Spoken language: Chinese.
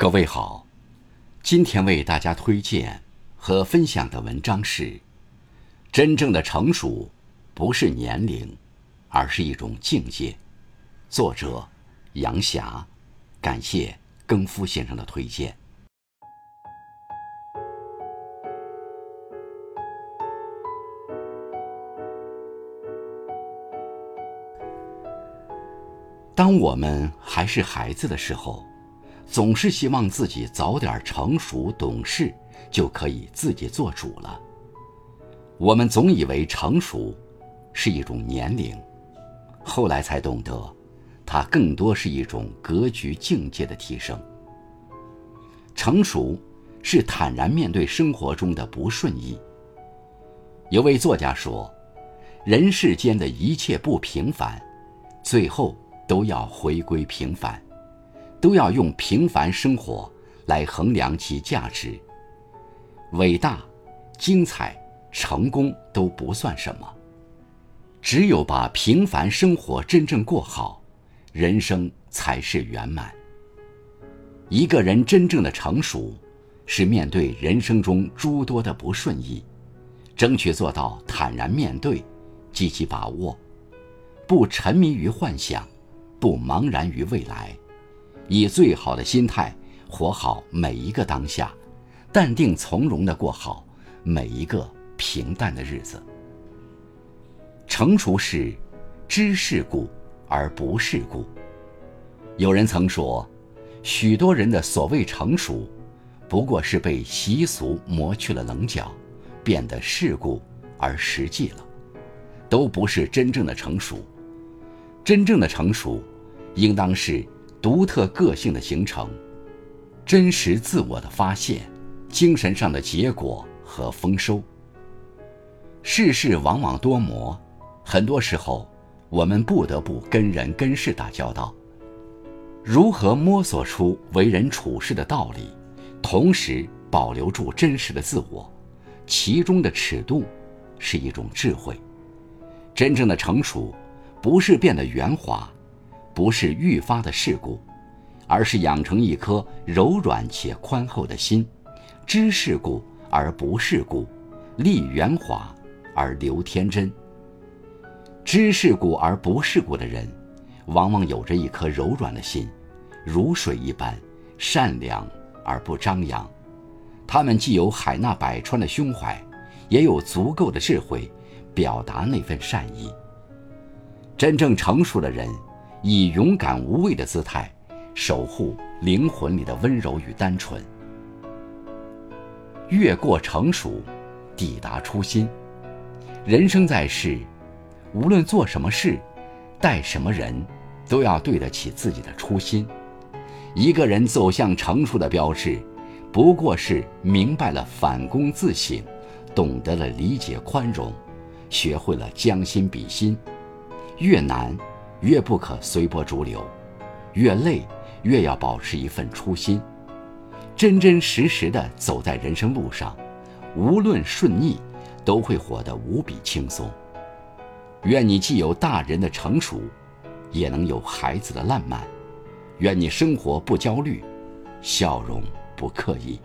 各位好，今天为大家推荐和分享的文章是：真正的成熟不是年龄，而是一种境界。作者杨霞，感谢更夫先生的推荐。当我们还是孩子的时候，总是希望自己早点成熟懂事，就可以自己做主了。我们总以为成熟是一种年龄，后来才懂得，它更多是一种格局境界的提升。成熟是坦然面对生活中的不顺意。有位作家说：“人世间的一切不平凡，最后都要回归平凡。”都要用平凡生活来衡量其价值。伟大、精彩、成功都不算什么，只有把平凡生活真正过好，人生才是圆满。一个人真正的成熟，是面对人生中诸多的不顺意，争取做到坦然面对，积极把握，不沉迷于幻想，不茫然于未来。以最好的心态活好每一个当下，淡定从容地过好每一个平淡的日子。成熟是知世故而不世故。有人曾说，许多人的所谓成熟，不过是被习俗磨去了棱角，变得世故而实际了，都不是真正的成熟。真正的成熟，应当是。独特个性的形成，真实自我的发现，精神上的结果和丰收。世事往往多磨，很多时候我们不得不跟人跟事打交道。如何摸索出为人处事的道理，同时保留住真实的自我，其中的尺度是一种智慧。真正的成熟，不是变得圆滑。不是愈发的世故，而是养成一颗柔软且宽厚的心，知世故而不世故，立圆滑而留天真。知世故而不世故的人，往往有着一颗柔软的心，如水一般善良而不张扬。他们既有海纳百川的胸怀，也有足够的智慧，表达那份善意。真正成熟的人。以勇敢无畏的姿态，守护灵魂里的温柔与单纯。越过成熟，抵达初心。人生在世，无论做什么事，待什么人，都要对得起自己的初心。一个人走向成熟的标志，不过是明白了反躬自省，懂得了理解宽容，学会了将心比心。越难。越不可随波逐流，越累越要保持一份初心，真真实实的走在人生路上，无论顺逆，都会活得无比轻松。愿你既有大人的成熟，也能有孩子的烂漫。愿你生活不焦虑，笑容不刻意。